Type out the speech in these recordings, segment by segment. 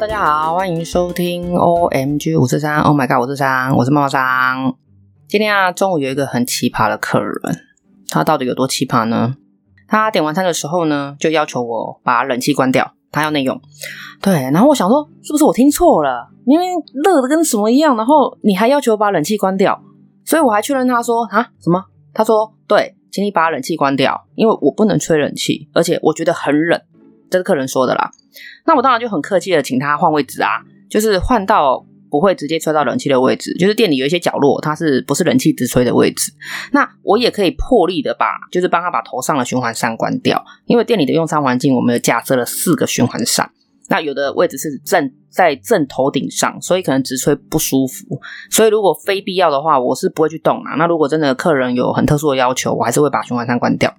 大家好，欢迎收听 OMG 五四三，Oh my God 五四三，我是猫商。今天啊，中午有一个很奇葩的客人，他到底有多奇葩呢？他点完餐的时候呢，就要求我把冷气关掉，他要内用。对，然后我想说，是不是我听错了？明明热的跟什么一样，然后你还要求把冷气关掉，所以我还确认他说啊什么？他说对，请你把冷气关掉，因为我不能吹冷气，而且我觉得很冷。这是客人说的啦，那我当然就很客气的请他换位置啊，就是换到不会直接吹到冷气的位置，就是店里有一些角落，它是不是冷气直吹的位置？那我也可以破例的把，就是帮他把头上的循环扇关掉，因为店里的用餐环境我们有架设了四个循环扇，那有的位置是正在正头顶上，所以可能直吹不舒服，所以如果非必要的话，我是不会去动啊。那如果真的客人有很特殊的要求，我还是会把循环扇关掉。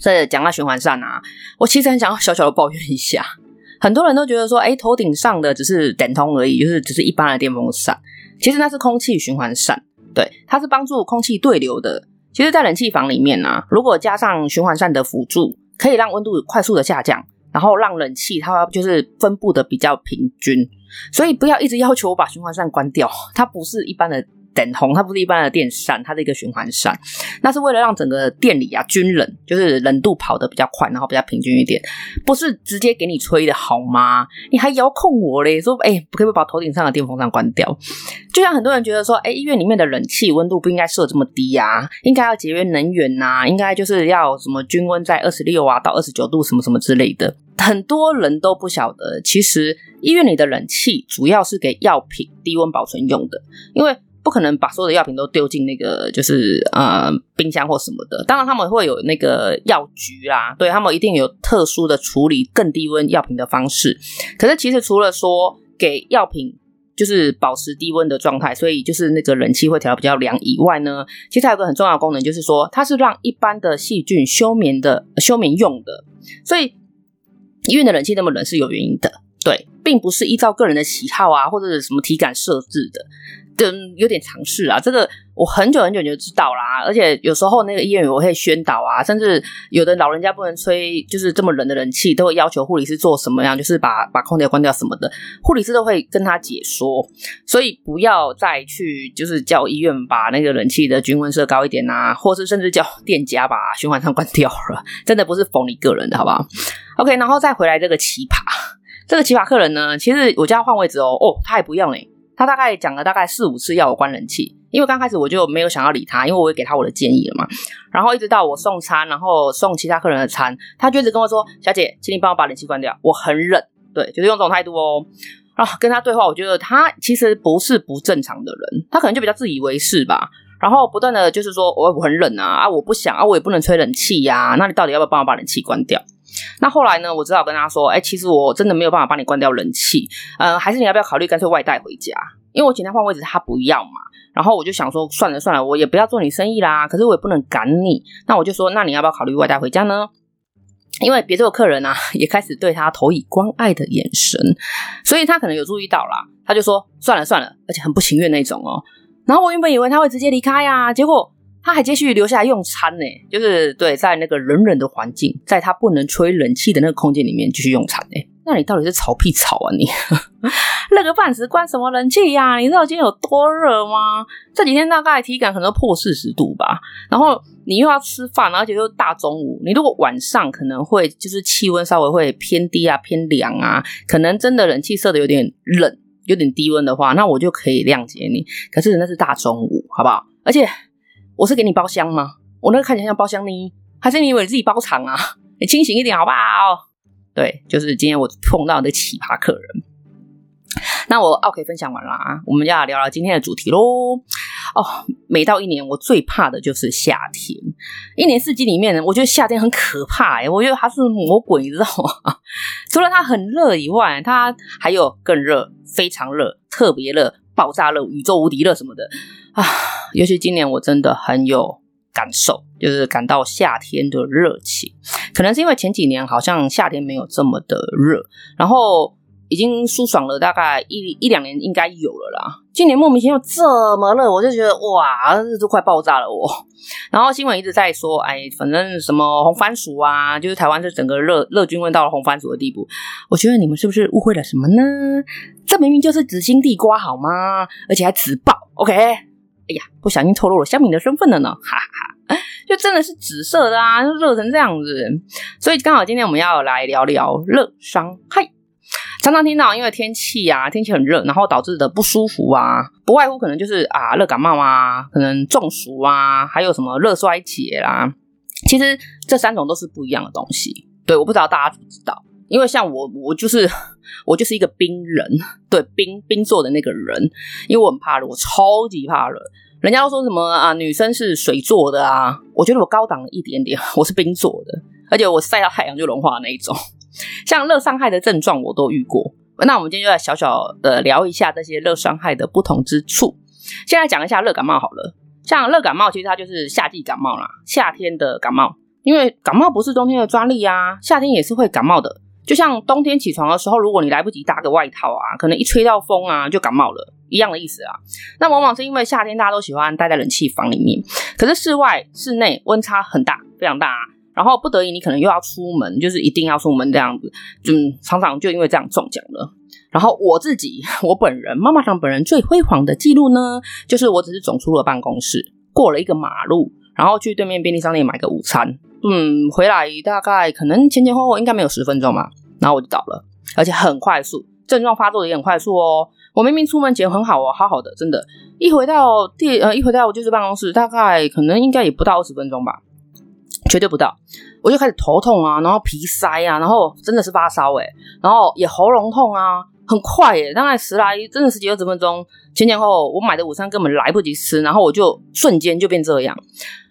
在讲到循环扇啊，我其实很想要小小的抱怨一下。很多人都觉得说，哎，头顶上的只是电风而已，就是只是一般的电风扇。其实那是空气循环扇，对，它是帮助空气对流的。其实，在冷气房里面呢、啊，如果加上循环扇的辅助，可以让温度快速的下降，然后让冷气它就是分布的比较平均。所以不要一直要求我把循环扇关掉，它不是一般的。等红，它不是一般的电扇，它是一个循环扇，那是为了让整个店里啊均冷，就是冷度跑得比较快，然后比较平均一点，不是直接给你吹的好吗？你还遥控我嘞，说哎，可不可以把头顶上的电风扇关掉？就像很多人觉得说，哎，医院里面的冷气温度不应该设这么低呀，应该要节约能源呐，应该就是要什么均温在二十六啊到二十九度什么什么之类的。很多人都不晓得，其实医院里的冷气主要是给药品低温保存用的，因为。不可能把所有的药品都丢进那个就是呃冰箱或什么的，当然他们会有那个药局啦，对，他们一定有特殊的处理更低温药品的方式。可是其实除了说给药品就是保持低温的状态，所以就是那个冷气会调比较凉以外呢，其实还有个很重要的功能，就是说它是让一般的细菌休眠的休眠用的。所以医院的冷气那么冷是有原因的，对，并不是依照个人的喜好啊或者是什么体感设置的。就有点尝试啊，这个我很久很久就知道啦，而且有时候那个医院我会宣导啊，甚至有的老人家不能吹，就是这么冷的冷气，都会要求护理师做什么样，就是把把空调关掉什么的，护理师都会跟他解说，所以不要再去就是叫医院把那个冷气的均温设高一点啊，或是甚至叫店家把循环扇关掉了，真的不是否你个人的好不好？OK，然后再回来这个奇葩，这个奇葩客人呢，其实我叫他换位置哦，哦，他还不要嘞。他大概讲了大概四五次要我关冷气，因为刚开始我就没有想要理他，因为我也给他我的建议了嘛。然后一直到我送餐，然后送其他客人的餐，他就一直跟我说：“小姐，请你帮我把冷气关掉，我很冷。”对，就是用这种态度哦。然后跟他对话，我觉得他其实不是不正常的人，他可能就比较自以为是吧。然后不断的就是说：“我我很冷啊，啊我不想啊，我也不能吹冷气呀，那你到底要不要帮我把冷气关掉？”那后来呢，我只好跟他说：“哎，其实我真的没有办法帮你关掉冷气，呃，还是你要不要考虑干脆外带回家？因为我请他换位置，他不要嘛。然后我就想说，算了算了，我也不要做你生意啦。可是我也不能赶你，那我就说，那你要不要考虑外带回家呢？因为别的客人啊，也开始对他投以关爱的眼神，所以他可能有注意到啦。他就说，算了算了，而且很不情愿那种哦。然后我原本以为他会直接离开呀，结果。他还继续留下来用餐呢，就是对，在那个冷冷的环境，在他不能吹冷气的那个空间里面继续用餐呢。那你到底是吵屁吵啊你？那个半死关什么冷气呀？你知道今天有多热吗？这几天大概体感可能破四十度吧。然后你又要吃饭，而且又大中午，你如果晚上可能会就是气温稍微会偏低啊、偏凉啊，可能真的冷气设的有点冷、有点低温的话，那我就可以谅解你。可是那是大中午，好不好？而且。我是给你包厢吗？我那个看起来像包厢呢，还是你以为你自己包场啊？你清醒一点好不好？对，就是今天我碰到的奇葩客人。那我 OK 分享完了啊，我们要聊聊今天的主题喽。哦，每到一年，我最怕的就是夏天。一年四季里面，我觉得夏天很可怕哎，我觉得它是魔鬼，你知道吗？除了它很热以外，它还有更热、非常热、特别热、爆炸热、宇宙无敌热什么的啊。尤其今年我真的很有感受，就是感到夏天的热情。可能是因为前几年好像夏天没有这么的热，然后已经舒爽了大概一一两年，应该有了啦。今年莫名其妙这么热，我就觉得哇，日都快爆炸了我。然后新闻一直在说，哎，反正什么红番薯啊，就是台湾这整个热热均温到了红番薯的地步。我觉得你们是不是误会了什么呢？这明明就是紫心地瓜好吗？而且还紫爆，OK？哎呀，不小心透露了乡民的身份了呢，哈 哈哈，就真的是紫色的啊，热成这样子。所以刚好今天我们要来聊聊热伤害。常常听到，因为天气啊，天气很热，然后导致的不舒服啊，不外乎可能就是啊，热感冒啊，可能中暑啊，还有什么热衰竭啦。其实这三种都是不一样的东西。对，我不知道大家知不知道，因为像我，我就是我就是一个冰人，对，冰冰做的那个人，因为我很怕热，我超级怕热。人家都说什么啊，女生是水做的啊，我觉得我高档了一点点，我是冰做的，而且我晒到太阳就融化的那一种。像热伤害的症状我都遇过，那我们今天就来小小的聊一下这些热伤害的不同之处。先来讲一下热感冒好了，像热感冒其实它就是夏季感冒啦，夏天的感冒，因为感冒不是冬天的专利啊，夏天也是会感冒的。就像冬天起床的时候，如果你来不及搭个外套啊，可能一吹到风啊就感冒了，一样的意思啊。那往往是因为夏天大家都喜欢待在冷气房里面，可是室外、室内温差很大，非常大。然后不得已，你可能又要出门，就是一定要出门这样子，就常常就因为这样中奖了。然后我自己，我本人妈妈桑本人最辉煌的记录呢，就是我只是走出了办公室，过了一个马路，然后去对面便利商店买个午餐，嗯，回来大概可能前前后后应该没有十分钟吧，然后我就倒了，而且很快速，症状发作的也很快速哦。我明明出门前很好哦，好好的，真的，一回到第呃一回到我就是办公室，大概可能应该也不到二十分钟吧。绝对不到，我就开始头痛啊，然后鼻塞啊，然后真的是发烧诶，然后也喉咙痛啊，很快诶，大概十来真的十几二十分钟前前后后，我买的午餐根本来不及吃，然后我就瞬间就变这样，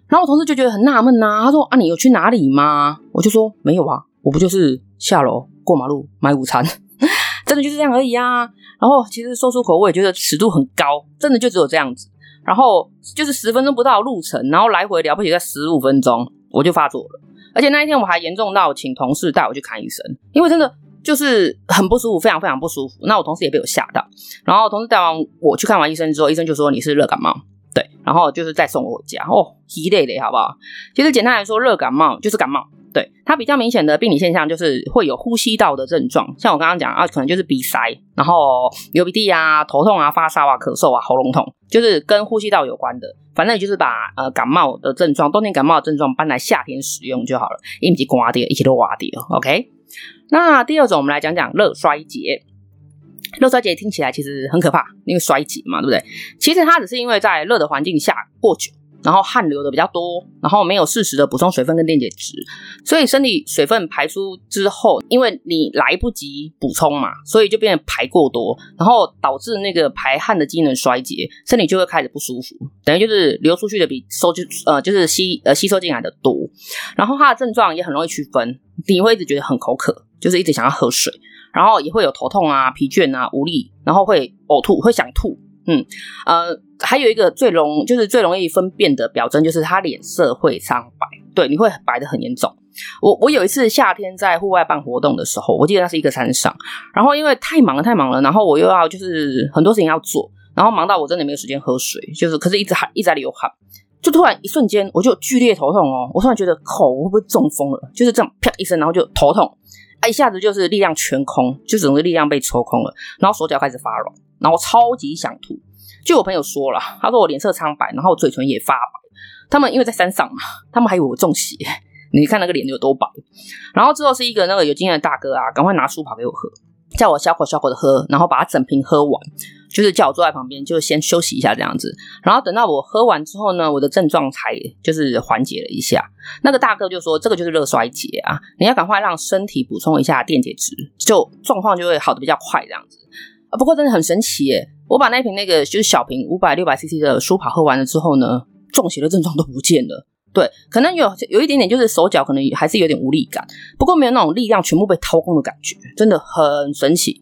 然后我同事就觉得很纳闷呐，他说啊，你有去哪里吗？我就说没有啊，我不就是下楼过马路买午餐，真的就是这样而已啊。然后其实说出口我也觉得尺度很高，真的就只有这样子，然后就是十分钟不到的路程，然后来回了不起在十五分钟。我就发作了，而且那一天我还严重到请同事带我去看医生，因为真的就是很不舒服，非常非常不舒服。那我同事也被我吓到，然后同事带完我去看完医生之后，医生就说你是热感冒，然后就是再送我家哦，一累累，好不好？其实简单来说，热感冒就是感冒。对，它比较明显的病理现象就是会有呼吸道的症状，像我刚刚讲啊，可能就是鼻塞，然后流鼻涕啊、头痛啊、发烧啊、咳嗽啊、喉咙痛，就是跟呼吸道有关的。反正就是把呃感冒的症状、冬天感冒的症状搬来夏天使用就好了，一起刮掉，一起都刮掉。OK，那第二种我们来讲讲热衰竭。热衰竭听起来其实很可怕，因为衰竭嘛，对不对？其实它只是因为在热的环境下过久。然后汗流的比较多，然后没有适时的补充水分跟电解质，所以身体水分排出之后，因为你来不及补充嘛，所以就变得排过多，然后导致那个排汗的机能衰竭，身体就会开始不舒服，等于就是流出去的比收进呃就是吸呃吸收进来的多，然后它的症状也很容易区分，你会一直觉得很口渴，就是一直想要喝水，然后也会有头痛啊、疲倦啊、无力，然后会呕吐，会想吐。嗯，呃，还有一个最容就是最容易分辨的表征，就是他脸色会苍白，对，你会白得很严重。我我有一次夏天在户外办活动的时候，我记得那是一个山上，然后因为太忙了太忙了，然后我又要就是很多事情要做，然后忙到我真的没有时间喝水，就是可是一直喊一直在流汗，就突然一瞬间我就剧烈头痛哦，我突然觉得口会不会中风了，就是这样啪一声，然后就头痛，一下子就是力量全空，就整个力量被抽空了，然后手脚开始发软。然后超级想吐，就我朋友说了，他说我脸色苍白，然后嘴唇也发白。他们因为在山上嘛，他们还以为我中邪。你看那个脸有多白。然后之后是一个那个有经验的大哥啊，赶快拿书跑给我喝，叫我小口小口的喝，然后把它整瓶喝完，就是叫我坐在旁边，就先休息一下这样子。然后等到我喝完之后呢，我的症状才就是缓解了一下。那个大哥就说，这个就是热衰竭啊，你要赶快让身体补充一下电解质，就状况就会好的比较快这样子。不过真的很神奇耶！我把那瓶那个就是小瓶五百六百 CC 的舒跑喝完了之后呢，中邪的症状都不见了。对，可能有有一点点，就是手脚可能还是有点无力感，不过没有那种力量全部被掏空的感觉，真的很神奇。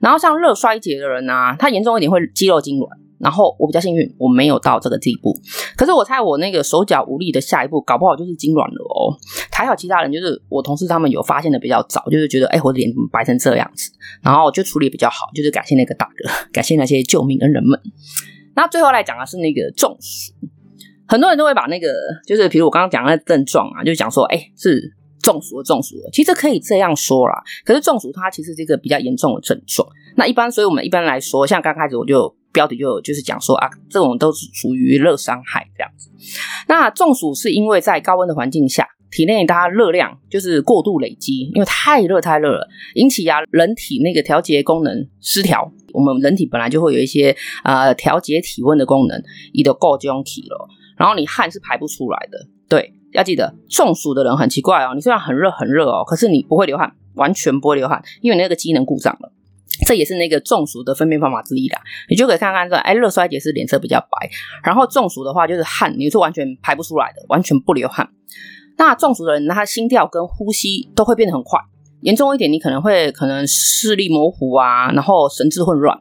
然后像热衰竭的人啊，他严重一点会肌肉痉挛，然后我比较幸运，我没有到这个地步。可是我猜我那个手脚无力的下一步，搞不好就是痉挛了哦。还好其他人就是我同事他们有发现的比较早，就是觉得哎，我的脸怎么白成这样子，然后就处理比较好，就是感谢那个大哥，感谢那些救命恩人们。那最后来讲的是那个中暑，很多人都会把那个就是比如我刚刚讲的症状啊，就讲说哎是。中暑了，中暑了，其实可以这样说啦。可是中暑它其实是一个比较严重的症状。那一般，所以我们一般来说，像刚开始我就标题就就是讲说啊，这种都是属于热伤害这样子。那中暑是因为在高温的环境下，体内它热量就是过度累积，因为太热太热了，引起啊人体那个调节功能失调。我们人体本来就会有一些呃调节体温的功能，你的够中体了，然后你汗是排不出来的，对。要记得，中暑的人很奇怪哦。你虽然很热很热哦，可是你不会流汗，完全不会流汗，因为那个机能故障了。这也是那个中暑的分辨方法之一啦。你就可以看看说，哎，热衰竭是脸色比较白，然后中暑的话就是汗，你是完全排不出来的，完全不流汗。那中暑的人，他心跳跟呼吸都会变得很快，严重一点，你可能会可能视力模糊啊，然后神志混乱，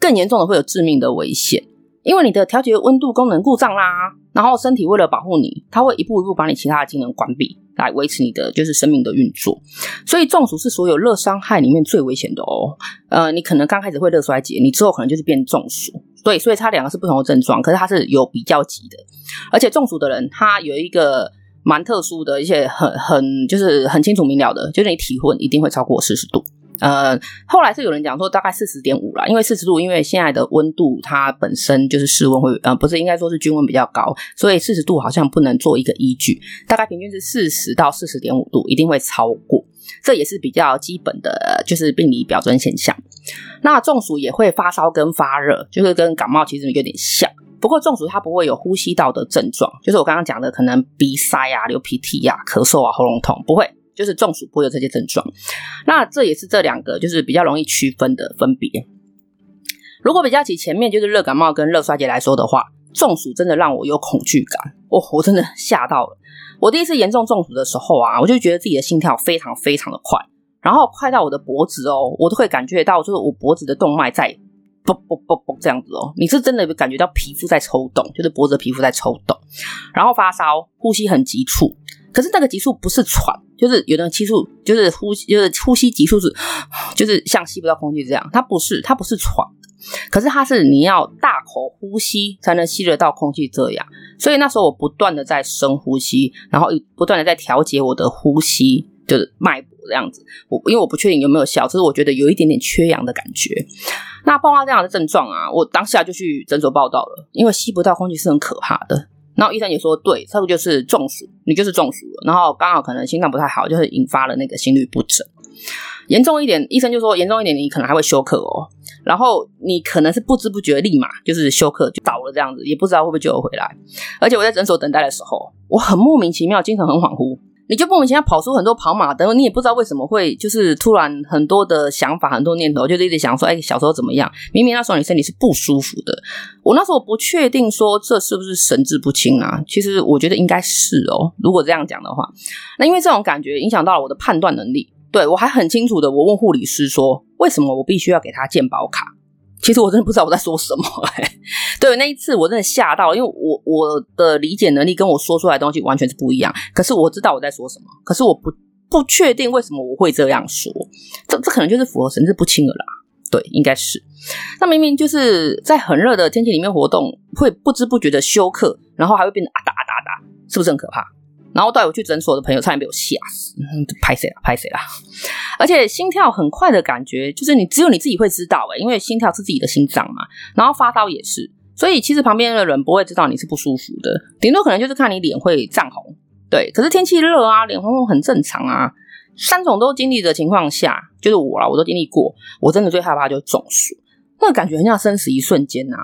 更严重的会有致命的危险。因为你的调节温度功能故障啦，然后身体为了保护你，它会一步一步把你其他的机能关闭，来维持你的就是生命的运作。所以中暑是所有热伤害里面最危险的哦。呃，你可能刚开始会热衰竭，你之后可能就是变中暑。对，所以它两个是不同的症状，可是它是有比较级的。而且中暑的人，他有一个蛮特殊的一些很很就是很清楚明了的，就是你体温一定会超过四十度。呃，后来是有人讲说大概四十点五啦，因为四十度，因为现在的温度它本身就是室温会，呃，不是应该说是均温比较高，所以四十度好像不能做一个依据，大概平均是四十到四十点五度，一定会超过，这也是比较基本的，就是病理表征现象。那中暑也会发烧跟发热，就是跟感冒其实有点像，不过中暑它不会有呼吸道的症状，就是我刚刚讲的可能鼻塞啊、流鼻涕啊、咳嗽啊、喉咙痛，不会。就是中暑不会有这些症状，那这也是这两个就是比较容易区分的分别。如果比较起前面就是热感冒跟热衰竭来说的话，中暑真的让我有恐惧感，哦，我真的吓到了。我第一次严重中暑的时候啊，我就觉得自己的心跳非常非常的快，然后快到我的脖子哦，我都会感觉到就是我脖子的动脉在啵啵啵啵这样子哦，你是真的感觉到皮肤在抽动，就是脖子的皮肤在抽动，然后发烧，呼吸很急促。可是那个急促不是喘，就是有的急促，就是呼吸，就是呼吸急促是，就是像吸不到空气这样。它不是，它不是喘，可是它是你要大口呼吸才能吸得到空气这样。所以那时候我不断的在深呼吸，然后不断的在调节我的呼吸，就是脉搏这样子。我因为我不确定有没有效，只是我觉得有一点点缺氧的感觉。那爆发这样的症状啊，我当下就去诊所报道了，因为吸不到空气是很可怕的。然后医生也说，对，差不多就是中暑，你就是中暑了。然后刚好可能心脏不太好，就是引发了那个心律不整。严重一点，医生就说严重一点，你可能还会休克哦。然后你可能是不知不觉立马就是休克就倒了这样子，也不知道会不会救回来。而且我在诊所等待的时候，我很莫名其妙，精神很恍惚。你就莫名其妙跑出很多跑马灯，你也不知道为什么会，就是突然很多的想法、很多念头，就是一直想说，哎，小时候怎么样？明明那时候你身体是不舒服的。我那时候不确定说这是不是神志不清啊？其实我觉得应该是哦。如果这样讲的话，那因为这种感觉影响到了我的判断能力。对，我还很清楚的，我问护理师说，为什么我必须要给他健保卡？其实我真的不知道我在说什么，欸，对，那一次我真的吓到，因为我我的理解能力跟我说出来的东西完全是不一样。可是我知道我在说什么，可是我不不确定为什么我会这样说。这这可能就是符合神志不清了啦。对，应该是。那明明就是在很热的天气里面活动，会不知不觉的休克，然后还会变得啊哒啊哒啊哒，是不是很可怕？然后带我去诊所的朋友差点被我吓死，拍谁了？拍谁了？而且心跳很快的感觉，就是你只有你自己会知道诶，因为心跳是自己的心脏嘛。然后发烧也是，所以其实旁边的人不会知道你是不舒服的，顶多可能就是看你脸会涨红。对，可是天气热啊，脸红红很正常啊。三种都经历的情况下，就是我啦，我都经历过。我真的最害怕就是中暑，那个感觉很像生死一瞬间啊。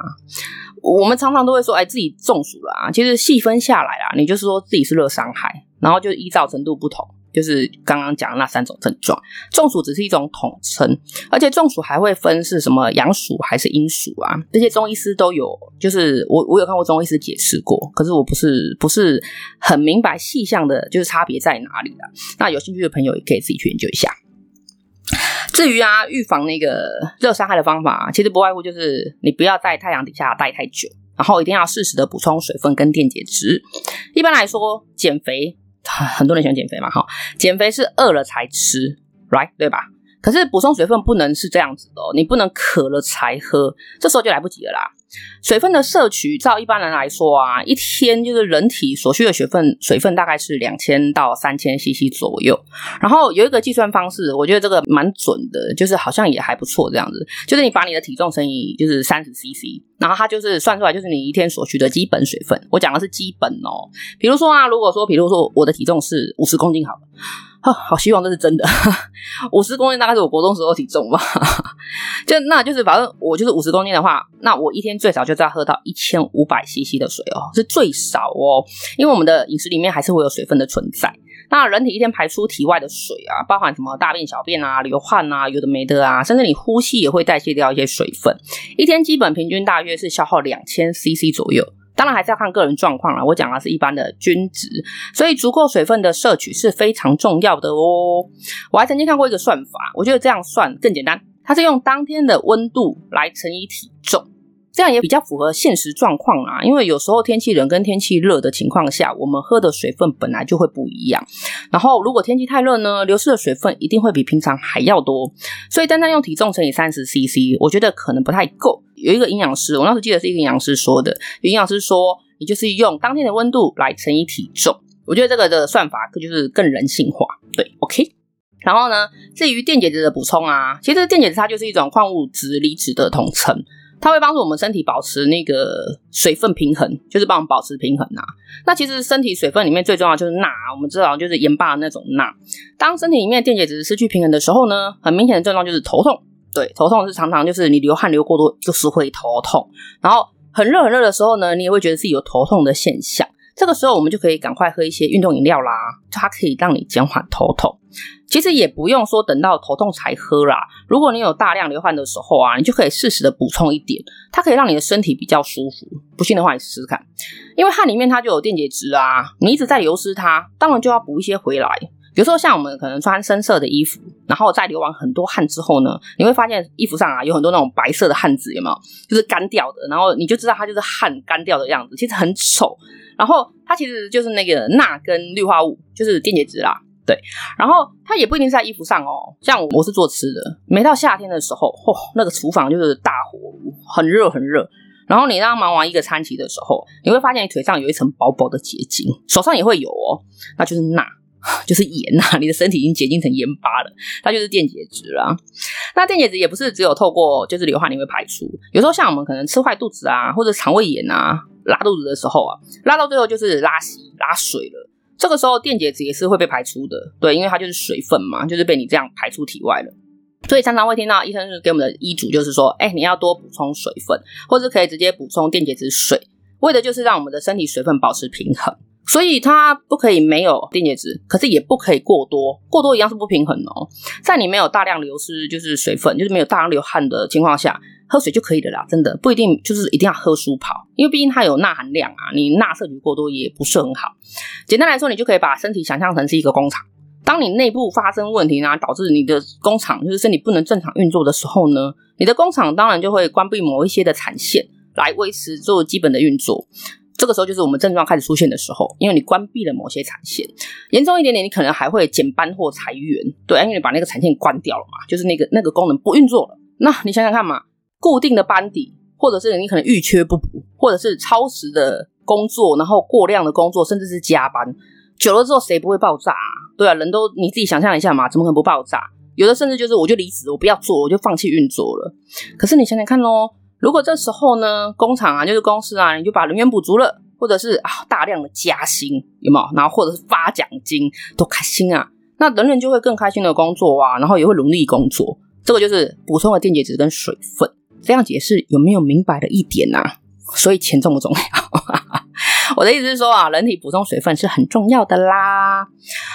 我们常常都会说，哎，自己中暑了啊。其实细分下来啊，你就是说自己是热伤害，然后就依照程度不同，就是刚刚讲的那三种症状。中暑只是一种统称，而且中暑还会分是什么阳暑还是阴暑啊？这些中医师都有，就是我我有看过中医师解释过，可是我不是不是很明白细项的，就是差别在哪里啊。那有兴趣的朋友也可以自己去研究一下。至于啊，预防那个热伤害的方法，其实不外乎就是你不要在太阳底下待太久，然后一定要适时的补充水分跟电解质。一般来说，减肥很多人喜欢减肥嘛，哈，减肥是饿了才吃，right 对吧？可是补充水分不能是这样子的哦，你不能渴了才喝，这时候就来不及了啦。水分的摄取，照一般人来说啊，一天就是人体所需的水分，水分大概是两千到三千 CC 左右。然后有一个计算方式，我觉得这个蛮准的，就是好像也还不错这样子，就是你把你的体重乘以就是三十 CC，然后它就是算出来就是你一天所需的基本水分。我讲的是基本哦，比如说啊，如果说比如说我的体重是五十公斤好了。啊，好希望这是真的，五十公斤大概是我国中时候体重吧，就那就是反正我就是五十公斤的话，那我一天最少就是要喝到一千五百 CC 的水哦，是最少哦，因为我们的饮食里面还是会有水分的存在。那人体一天排出体外的水啊，包含什么大便、小便啊、流汗啊，有的没的啊，甚至你呼吸也会代谢掉一些水分，一天基本平均大约是消耗两千 CC 左右。当然还是要看个人状况啦，我讲的是一般的均值，所以足够水分的摄取是非常重要的哦。我还曾经看过一个算法，我觉得这样算更简单，它是用当天的温度来乘以体重。这样也比较符合现实状况啊，因为有时候天气冷跟天气热的情况下，我们喝的水分本来就会不一样。然后如果天气太热呢，流失的水分一定会比平常还要多。所以单单用体重乘以三十 CC，我觉得可能不太够。有一个营养师，我那时记得是一个营养师说的，营养师说，你就是用当天的温度来乘以体重。我觉得这个的算法就是更人性化。对，OK。然后呢，至于电解质的补充啊，其实电解质它就是一种矿物质离子的统称。它会帮助我们身体保持那个水分平衡，就是帮我们保持平衡呐、啊。那其实身体水分里面最重要就是钠，我们知道就是盐巴的那种钠。当身体里面电解质失去平衡的时候呢，很明显的症状就是头痛。对，头痛是常常就是你流汗流过多，就是会头痛。然后很热很热的时候呢，你也会觉得自己有头痛的现象。这个时候我们就可以赶快喝一些运动饮料啦，它可以让你减缓头痛。其实也不用说等到头痛才喝啦。如果你有大量流汗的时候啊，你就可以适时的补充一点，它可以让你的身体比较舒服。不信的话，你试试看，因为汗里面它就有电解质啊，你一直在流失它，当然就要补一些回来。比如说像我们可能穿深色的衣服，然后在流完很多汗之后呢，你会发现衣服上啊有很多那种白色的汗渍，有没有？就是干掉的，然后你就知道它就是汗干掉的样子，其实很丑。然后它其实就是那个钠跟氯化物，就是电解质啦。对，然后它也不一定是在衣服上哦。像我是做吃的，每到夏天的时候，嚯、哦，那个厨房就是大火炉，很热很热。然后你当忙完一个餐期的时候，你会发现你腿上有一层薄薄的结晶，手上也会有哦，那就是钠，就是盐呐。你的身体已经结晶成盐巴了，它就是电解质啦。那电解质也不是只有透过就是流汗你会排出，有时候像我们可能吃坏肚子啊，或者肠胃炎啊，拉肚子的时候啊，拉到最后就是拉稀拉水了。这个时候电解质也是会被排出的，对，因为它就是水分嘛，就是被你这样排出体外了。所以常常会听到医生是给我们的医嘱，就是说，哎，你要多补充水分，或者可以直接补充电解质水，为的就是让我们的身体水分保持平衡。所以它不可以没有电解质，可是也不可以过多，过多一样是不平衡哦。在你没有大量流失就是水分，就是没有大量流汗的情况下。喝水就可以的啦，真的不一定就是一定要喝舒跑，因为毕竟它有钠含量啊，你钠摄取过多也不是很好。简单来说，你就可以把身体想象成是一个工厂，当你内部发生问题呢，导致你的工厂就是身体不能正常运作的时候呢，你的工厂当然就会关闭某一些的产线来维持做基本的运作。这个时候就是我们症状开始出现的时候，因为你关闭了某些产线，严重一点点，你可能还会减班或裁员，对，因为你把那个产线关掉了嘛，就是那个那个功能不运作了。那你想想看嘛。固定的班底，或者是你可能遇缺不补，或者是超时的工作，然后过量的工作，甚至是加班，久了之后谁不会爆炸啊？对啊，人都你自己想象一下嘛，怎么可能不爆炸？有的甚至就是我就离职，我不要做，我就放弃运作了。可是你想想看咯，如果这时候呢，工厂啊，就是公司啊，你就把人员补足了，或者是啊大量的加薪，有没有？然后或者是发奖金，多开心啊！那人人就会更开心的工作啊，然后也会努力工作。这个就是补充了电解质跟水分。这样解释有没有明白的一点呢、啊？所以钱重不重要？我的意思是说啊，人体补充水分是很重要的啦。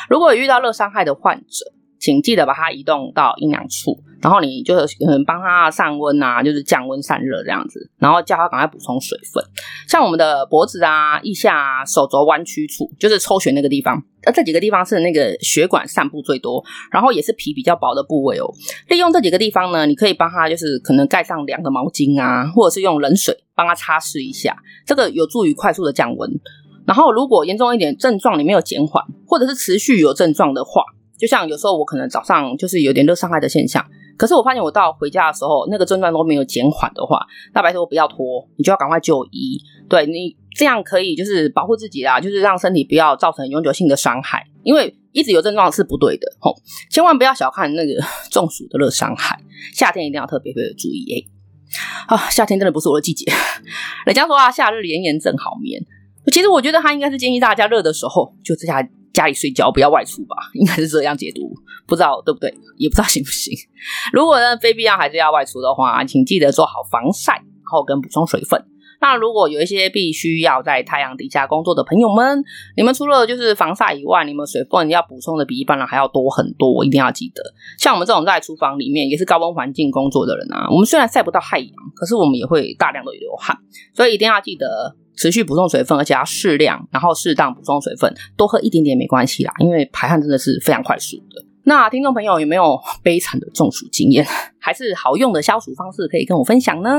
如果遇到热伤害的患者，请记得把它移动到阴凉处，然后你就是可能帮它散温啊，就是降温散热这样子，然后叫它赶快补充水分。像我们的脖子啊、腋下啊、手肘弯曲处，就是抽血那个地方，那，这几个地方是那个血管散布最多，然后也是皮比较薄的部位哦。利用这几个地方呢，你可以帮它就是可能盖上两个毛巾啊，或者是用冷水帮它擦拭一下，这个有助于快速的降温。然后如果严重一点症状你没有减缓，或者是持续有症状的话，就像有时候我可能早上就是有点热伤害的现象，可是我发现我到回家的时候，那个症状都没有减缓的话，那白托不要拖，你就要赶快就医。对，你这样可以就是保护自己啦，就是让身体不要造成永久性的伤害。因为一直有症状是不对的，吼，千万不要小看那个 中暑的热伤害。夏天一定要特别特别注意诶。啊，夏天真的不是我的季节。人家说啊，夏日炎炎正好眠。其实我觉得他应该是建议大家热的时候就在家。家里睡觉，不要外出吧，应该是这样解读，不知道对不对，也不知道行不行。如果呢，非必要还是要外出的话，请记得做好防晒，然后跟补充水分。那如果有一些必须要在太阳底下工作的朋友们，你们除了就是防晒以外，你们水分要补充的比一般人还要多很多，一定要记得。像我们这种在厨房里面也是高温环境工作的人啊，我们虽然晒不到太阳，可是我们也会大量的流汗，所以一定要记得。持续补充水分，而且要适量，然后适当补充水分，多喝一点点没关系啦，因为排汗真的是非常快速的。那听众朋友有没有悲惨的中暑经验，还是好用的消暑方式可以跟我分享呢？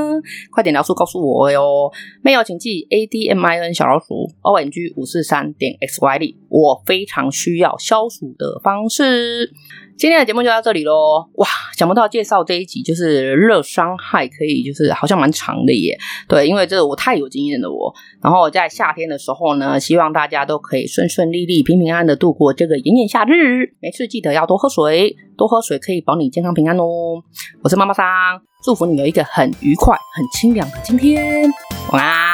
快点描述告诉我哟。没有请记 A D M I N 小老鼠 O M G 五四三点 X Y Z，我非常需要消暑的方式。今天的节目就到这里喽！哇，想不到介绍这一集就是热伤害，可以就是好像蛮长的耶。对，因为这个我太有经验了我。然后在夏天的时候呢，希望大家都可以顺顺利利、平平安安的度过这个炎炎夏日。没事记得要多喝水，多喝水可以保你健康平安哦。我是妈妈桑，祝福你有一个很愉快、很清凉的今天。晚安。